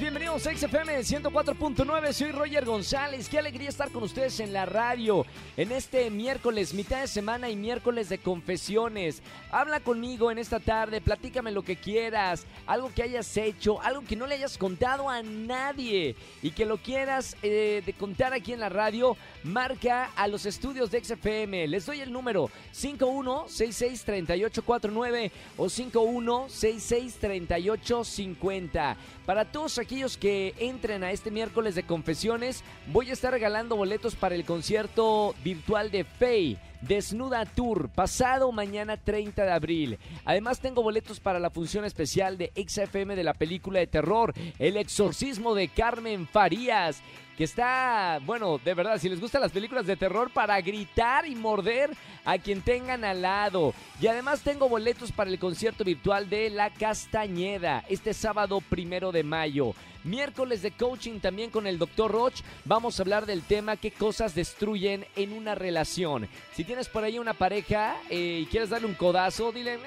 bienvenidos a XFM 104.9, soy Roger González, qué alegría estar con ustedes en la radio en este miércoles, mitad de semana y miércoles de confesiones. Habla conmigo en esta tarde, platícame lo que quieras, algo que hayas hecho, algo que no le hayas contado a nadie y que lo quieras eh, de contar aquí en la radio, marca a los estudios de XFM. Les doy el número 51663849 o 51663850. Para todos aquellos que entren a este miércoles de confesiones, voy a estar regalando boletos para el concierto virtual de Faye. Desnuda Tour, pasado mañana 30 de abril. Además tengo boletos para la función especial de XFM de la película de terror, El exorcismo de Carmen Farías que está, bueno, de verdad, si les gustan las películas de terror, para gritar y morder a quien tengan al lado. Y además tengo boletos para el concierto virtual de La Castañeda, este sábado primero de mayo. Miércoles de coaching también con el Dr. Roch. Vamos a hablar del tema qué cosas destruyen en una relación. Si tienes por ahí una pareja eh, y quieres darle un codazo, dile, eh,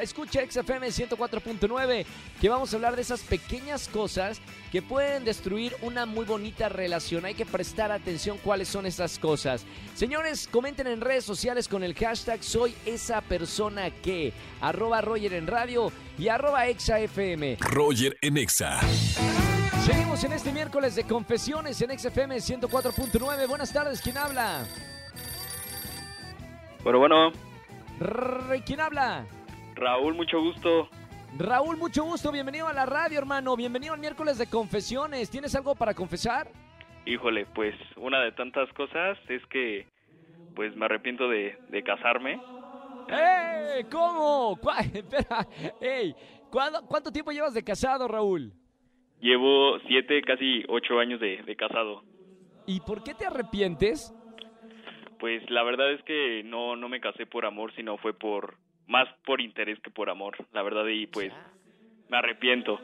escucha XFM 104.9, que vamos a hablar de esas pequeñas cosas que pueden destruir una muy bonita relación. Hay que prestar atención cuáles son esas cosas. Señores, comenten en redes sociales con el hashtag soy esa persona que, arroba Roger en radio y arroba ExaFM. Roger en Exa. Seguimos en este miércoles de confesiones en XFM 104.9. Buenas tardes, ¿quién habla? Bueno, bueno, ¿Quién habla? Raúl, mucho gusto. Raúl, mucho gusto, bienvenido a la radio, hermano. Bienvenido al miércoles de confesiones. ¿Tienes algo para confesar? Híjole, pues una de tantas cosas es que pues me arrepiento de, de casarme. ¡Eh! ¿Cómo? ¿Cuá- Espera, ey, ¿cuándo- ¿cuánto tiempo llevas de casado, Raúl? Llevo siete, casi ocho años de, de casado. ¿Y por qué te arrepientes? Pues la verdad es que no, no me casé por amor, sino fue por más por interés que por amor, la verdad, y pues me arrepiento.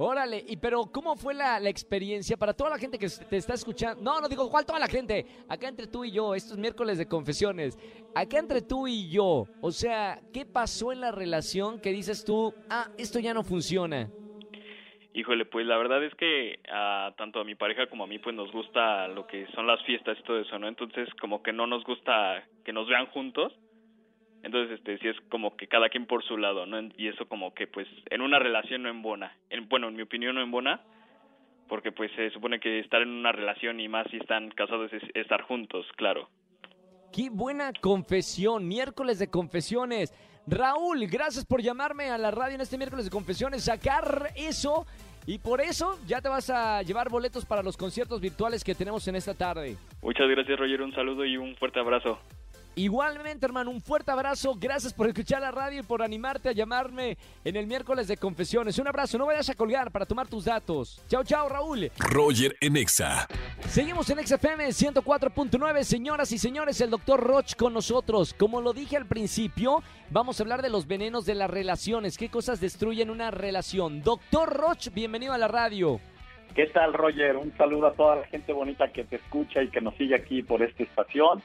Órale, y pero ¿cómo fue la, la experiencia para toda la gente que te está escuchando? No, no digo, ¿cuál toda la gente? Acá entre tú y yo, estos miércoles de confesiones. Acá entre tú y yo, o sea, ¿qué pasó en la relación que dices tú, ah, esto ya no funciona? Híjole, pues la verdad es que a, tanto a mi pareja como a mí pues nos gusta lo que son las fiestas y todo eso, ¿no? Entonces como que no nos gusta que nos vean juntos. Entonces, este, sí es como que cada quien por su lado, ¿no? Y eso como que, pues, en una relación no embona. En, bueno, en mi opinión no embona, porque pues se supone que estar en una relación y más si están casados es estar juntos, claro. Qué buena confesión, miércoles de confesiones. Raúl, gracias por llamarme a la radio en este miércoles de confesiones, sacar eso y por eso ya te vas a llevar boletos para los conciertos virtuales que tenemos en esta tarde. Muchas gracias, Roger. Un saludo y un fuerte abrazo. Igualmente, hermano, un fuerte abrazo. Gracias por escuchar la radio y por animarte a llamarme en el miércoles de confesiones. Un abrazo, no vayas a colgar para tomar tus datos. Chao, chao, Raúl. Roger en Exa. Seguimos en XFM 104.9, señoras y señores, el doctor Roch con nosotros. Como lo dije al principio, vamos a hablar de los venenos de las relaciones, qué cosas destruyen una relación. Doctor Roch, bienvenido a la radio. ¿Qué tal, Roger? Un saludo a toda la gente bonita que te escucha y que nos sigue aquí por esta estación.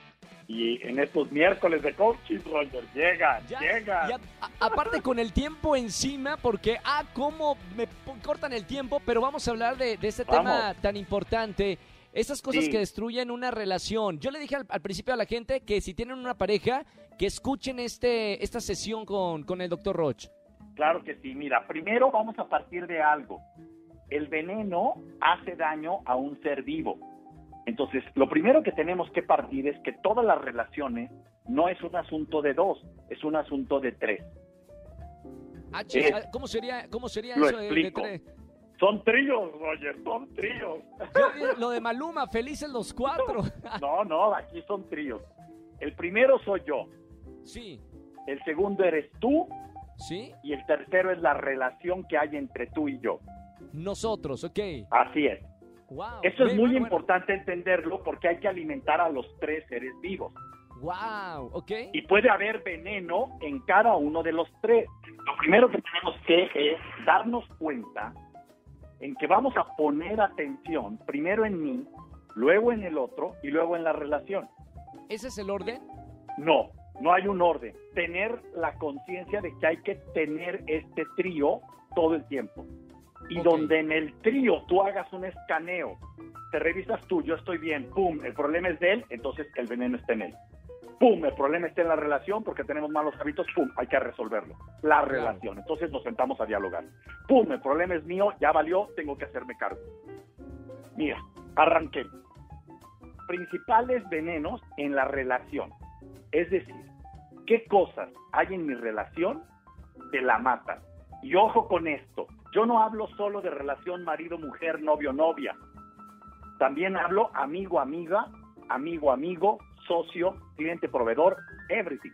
Y en estos miércoles de coaching, Roger, llega, Ya- llega. ya, a- aparte con el tiempo encima, porque, ah, cómo me cortan el tiempo, pero vamos a hablar de, de este tema Vamos. tan importante. Esas cosas Sí. que destruyen una relación. Yo le dije al, al principio a la gente que si tienen una pareja, que escuchen este, esta sesión con, con el doctor Roch. Claro que sí. Mira, primero vamos a partir de algo. El veneno hace daño a un ser vivo. Entonces, lo primero que tenemos que partir es que todas las relaciones no es un asunto de dos, es un asunto de tres. Ah, ah, ¿Cómo sería, cómo sería lo eso de- de, explico. tres? Son tríos, Roger, son tríos. Yo lo de Maluma, felices los cuatro. No, no, aquí son tríos. El primero soy yo, sí, el segundo eres tú sí, y el tercero es la relación que hay entre tú y yo. Nosotros, ok. Así es. Wow. Eso es muy importante entenderlo porque hay que alimentar a los tres seres vivos. Wow, ok. Y puede haber veneno en cada uno de los tres. Lo primero que tenemos que es darnos cuenta en que vamos a poner atención primero en mí luego en el otro y luego en la relación. ¿Ese es el orden? No, no hay un orden. Tener la conciencia de que hay que tener este trío todo el tiempo. Y Ok. donde en el trío tú hagas un escaneo, te revisas tú, yo estoy bien, pum, el problema es de él, entonces el veneno está en él. Pum, el problema está en la relación porque tenemos malos hábitos, pum, hay que resolverlo. La relación. Entonces nos sentamos a dialogar. Pum, el problema es mío, ya valió, tengo que hacerme cargo. Mira, arranqué. Principales venenos en la relación. Es decir, ¿qué cosas hay en mi relación que la matan? Y ojo con esto, yo no hablo solo de relación marido-mujer, novio-novia. También hablo amigo-amiga, amigo-amigo, socio, cliente-proveedor, everything.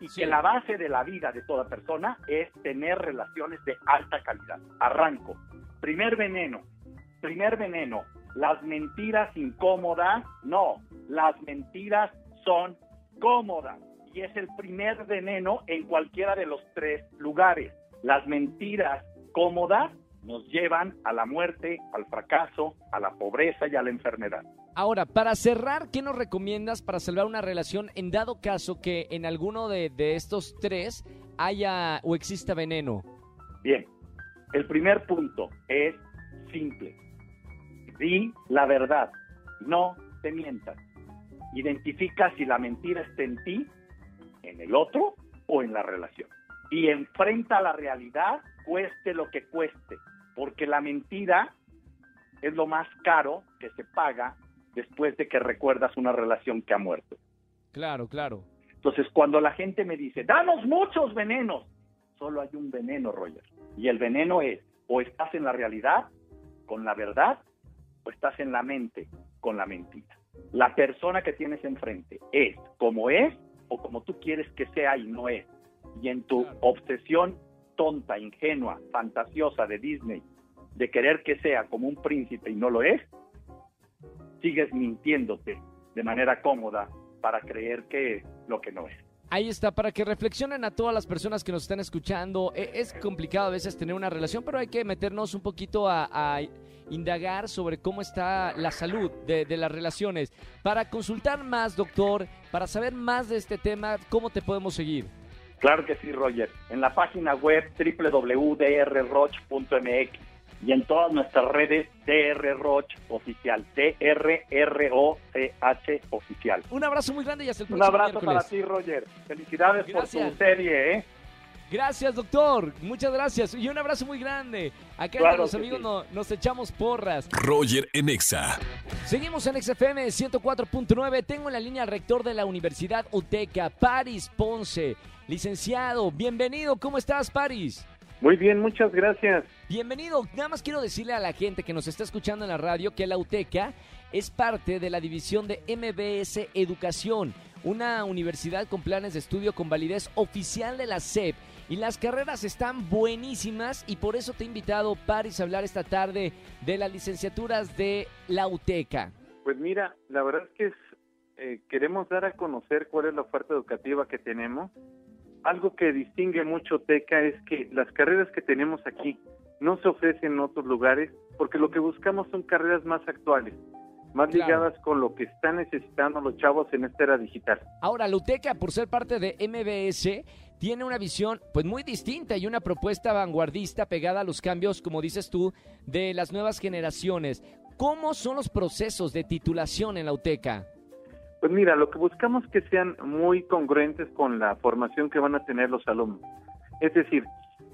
Y Sí. que la base de la vida de toda persona es tener relaciones de alta calidad. Arranco. Primer veneno, primer veneno, las mentiras incómodas, no, las mentiras son cómodas y es el primer veneno en cualquiera de los tres lugares. Las mentiras cómodas nos llevan a la muerte, al fracaso, a la pobreza y a la enfermedad. Ahora, para cerrar, ¿qué nos recomiendas para salvar una relación en dado caso que en alguno de, de estos tres haya o exista veneno? Bien, el primer punto es simple. Di la verdad, no te mientas. Identifica si la mentira está en ti, en el otro o en la relación. Y enfrenta la realidad, cueste lo que cueste, porque la mentira es lo más caro que se paga después de que recuerdas una relación que ha muerto. Claro, claro. Entonces, cuando la gente me dice, danos muchos venenos, solo hay un veneno, Roger. Y el veneno es, o estás en la realidad, con la verdad, o estás en la mente, con la mentira. La persona que tienes enfrente es como es o como tú quieres que sea y no es. Y en tu Claro. obsesión tonta, ingenua, fantasiosa de Disney, de querer que sea como un príncipe y no lo es, sigues mintiéndote de manera cómoda para creer que es lo que no es. Ahí está, para que reflexionen a todas las personas que nos están escuchando. E- Es complicado a veces tener una relación, pero hay que meternos un poquito a, indagar sobre cómo está la salud de, de las relaciones. Para consultar más, doctor, para saber más de este tema, ¿cómo te podemos seguir? Claro que sí, Roger. En la página web www.drroch.mx y en todas nuestras redes drroch oficial, D-R-R-O-C-H oficial. Un abrazo muy grande y hasta el Un próximo abrazo miércoles. para ti, Roger. Felicidades por tu serie, ¿eh? Gracias, doctor. Muchas gracias. Y un abrazo muy grande. Acá Claro entre los amigos sí. no- nos echamos porras. Roger en Exa. Seguimos en XFM 104.9. Tengo en la línea al rector de la Universidad UTECA, Paris Ponce. Licenciado, bienvenido. ¿Cómo estás, Paris? Muy bien, muchas gracias. Bienvenido. Nada más quiero decirle a la gente que nos está escuchando en la radio que la UTECA es parte de la división de MBS Educación, una universidad con planes de estudio con validez oficial de la SEP. Y las carreras están buenísimas y por eso te he invitado, Paris, a hablar esta tarde de las licenciaturas de la UTECA. Pues mira, la verdad es que es, eh, queremos dar a conocer cuál es la oferta educativa que tenemos. Algo que distingue mucho TECA es que las carreras que tenemos aquí no se ofrecen en otros lugares porque lo que buscamos son carreras más actuales, más Claro. ligadas con lo que están necesitando los chavos en esta era digital. Ahora, la UTECA, por ser parte de MBS, tiene una visión pues muy distinta y una propuesta vanguardista pegada a los cambios, como dices tú, de las nuevas generaciones. ¿Cómo son los procesos de titulación en la UTECA? Pues mira, lo que buscamos que sean muy congruentes con la formación que van a tener los alumnos. Es decir,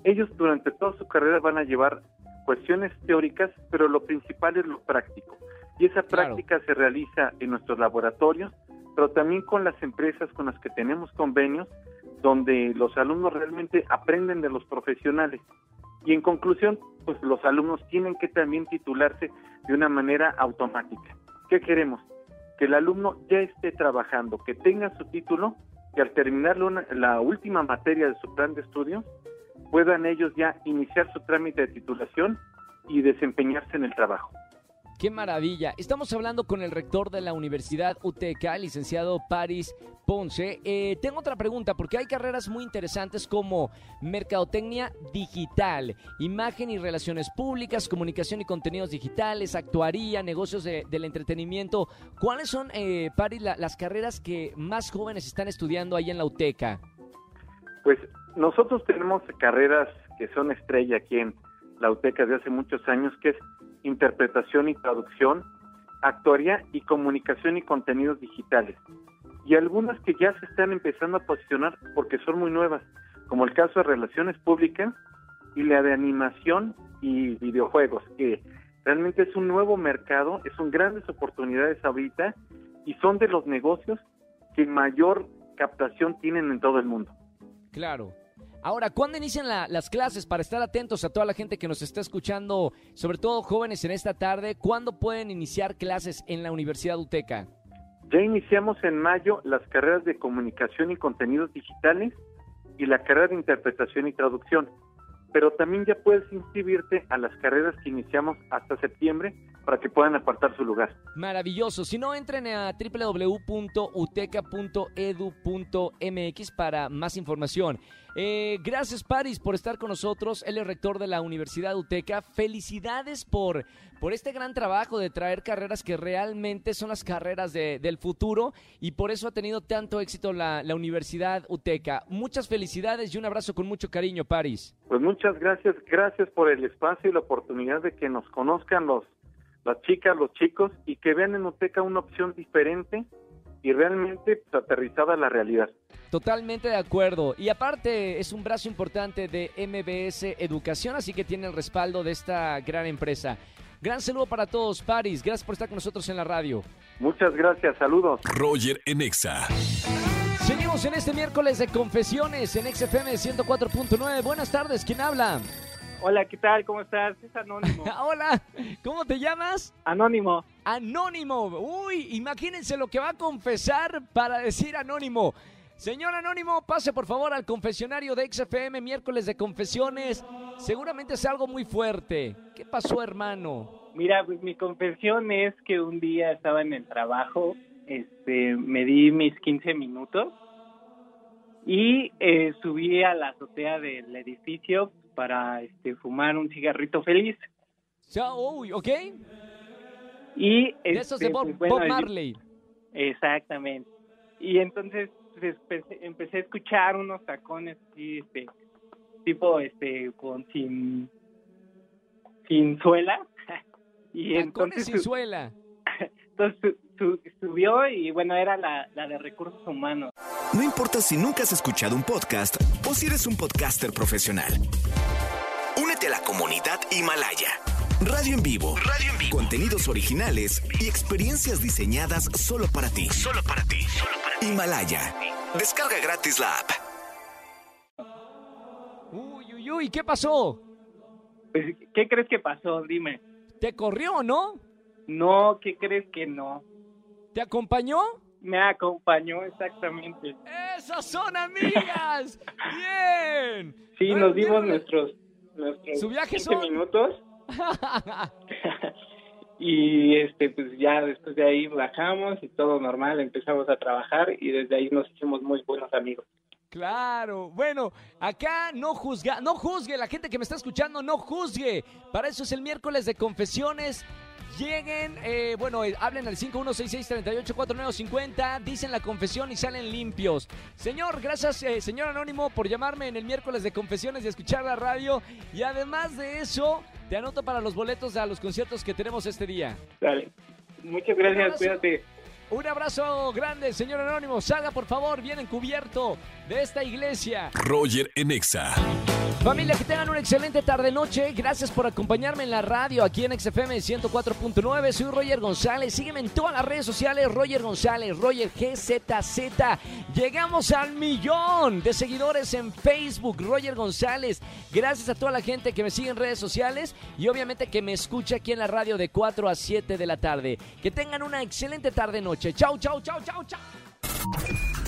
ellos durante toda su carrera van a llevar cuestiones teóricas, pero lo principal es lo práctico. Y esa Claro. práctica se realiza en nuestros laboratorios, pero también con las empresas con las que tenemos convenios, donde los alumnos realmente aprenden de los profesionales. Y en conclusión, pues los alumnos tienen que también titularse de una manera automática. ¿Qué queremos? Que el alumno ya esté trabajando, que tenga su título, que al terminar la, última materia de su plan de estudios, puedan ellos ya iniciar su trámite de titulación y desempeñarse en el trabajo. Qué maravilla. Estamos hablando con el rector de la Universidad UTK, licenciado Paris Ponce. Eh, tengo otra pregunta, porque hay carreras muy interesantes como Mercadotecnia Digital, Imagen y Relaciones Públicas, Comunicación y Contenidos Digitales, Actuaría, Negocios del Entretenimiento. ¿Cuáles son, eh, Paris, las carreras que más jóvenes están estudiando ahí en la UTK? Pues nosotros tenemos carreras que son estrella aquí en la UTK desde hace muchos años, que es interpretación y traducción, actuaría y comunicación y contenidos digitales. Y algunas que ya se están empezando a posicionar porque son muy nuevas, como el caso de relaciones públicas y la de animación y videojuegos, que realmente es un nuevo mercado, son grandes oportunidades ahorita y son de los negocios que mayor captación tienen en todo el mundo. Claro. Ahora, ¿cuándo inician las clases para estar atentos a toda la gente que nos está escuchando, sobre todo jóvenes en esta tarde? ¿Cuándo pueden iniciar clases en la Universidad UTECA? Ya iniciamos en mayo las carreras de comunicación y contenidos digitales y la carrera de interpretación y traducción pero también ya puedes inscribirte a las carreras que iniciamos hasta septiembre para que puedan apartar su lugar. Maravilloso. Si no, entren a www.uteca.edu.mx para más información. Eh, gracias, Paris, por estar con nosotros. Él es rector de la Universidad UTECA. Felicidades por, por este gran trabajo de traer carreras que realmente son las carreras del futuro y por eso ha tenido tanto éxito la, la Universidad UTECA. Muchas felicidades y un abrazo con mucho cariño, Paris. Pues muchas gracias. Gracias por el espacio y la oportunidad de que nos conozcan los las chicas, los chicos y que vean en UTECA una opción diferente y realmente pues, aterrizada a la realidad. Totalmente de acuerdo. Y aparte es un brazo importante de MBS Educación, así que tiene el respaldo de esta gran empresa. Gran saludo para todos, Paris. Gracias por estar con nosotros en la radio. Muchas gracias, saludos. Roger Enexa. Seguimos en este miércoles de confesiones en XFM 104.9. Buenas tardes, ¿quién habla? Hola, ¿qué tal? ¿Cómo estás? Es Anónimo. Hola, ¿cómo te llamas? Anónimo. Anónimo. Uy, imagínense lo que va a confesar para decir Anónimo. Señor Anónimo, pase por favor al confesionario de XFM, miércoles de confesiones. Seguramente es algo muy fuerte. ¿Qué pasó, hermano? Mira, pues mi confesión es que un día estaba en el trabajo, este, me di mis 15 minutos y eh, subí a la azotea del edificio para este, fumar un cigarrito feliz. uy, ok. Y de esos de este, Bob, pues, Marley. Exactamente. Y entonces pues, empecé, a escuchar unos tacones así, este, tipo, este, con sin, sin suela. y tacones entonces sin suela. Entonces subió y bueno, era la, la de recursos humanos. No importa si nunca has escuchado un podcast o si eres un podcaster profesional. Únete a la comunidad Himalaya. Radio en vivo. Radio en vivo. Contenidos originales y experiencias diseñadas solo para ti. Solo para ti. Himalaya. Descarga gratis la app. Uy, uy, uy, ¿qué pasó? Pues, ¿Qué crees que pasó? Dime. ¿Te corrió, no? No, ¿qué crees que no? ¿Te acompañó? Me acompañó, exactamente. ¡Esas son amigas! ¡Bien! Sí, nos dimos nuestros, nuestros ¿Su viaje 15 minutos. y este pues ya después de ahí bajamos y todo normal, empezamos a trabajar y desde ahí nos hicimos muy buenos amigos. Claro, bueno, acá no juzga, no juzgue, la gente que me está escuchando no juzgue. Para eso es el miércoles de confesiones Lleguen, eh, bueno, eh, hablen al 5166-384950, dicen la confesión y salen limpios. Señor, gracias, eh, señor Anónimo, por llamarme en el miércoles de confesiones y escuchar la radio. Y además de eso, te anoto para los boletos a los conciertos que tenemos este día. Dale. Muchas gracias, cuídate. Un abrazo grande, señor Anónimo. Salga, por favor, bien encubierto de esta iglesia. Roger Enexa. Familia, que tengan una excelente tarde-noche. Gracias por acompañarme en la radio aquí en XFM 104.9. Soy Roger González. Sígueme en todas las redes sociales. Roger González, Roger GZZ. Llegamos al millón de seguidores en Facebook. Roger González. Gracias a toda la gente que me sigue en redes sociales y obviamente que me escucha aquí en la radio de 4 a 7 de la tarde. Que tengan una excelente tarde-noche. Chau, chau, chau, chau, chau.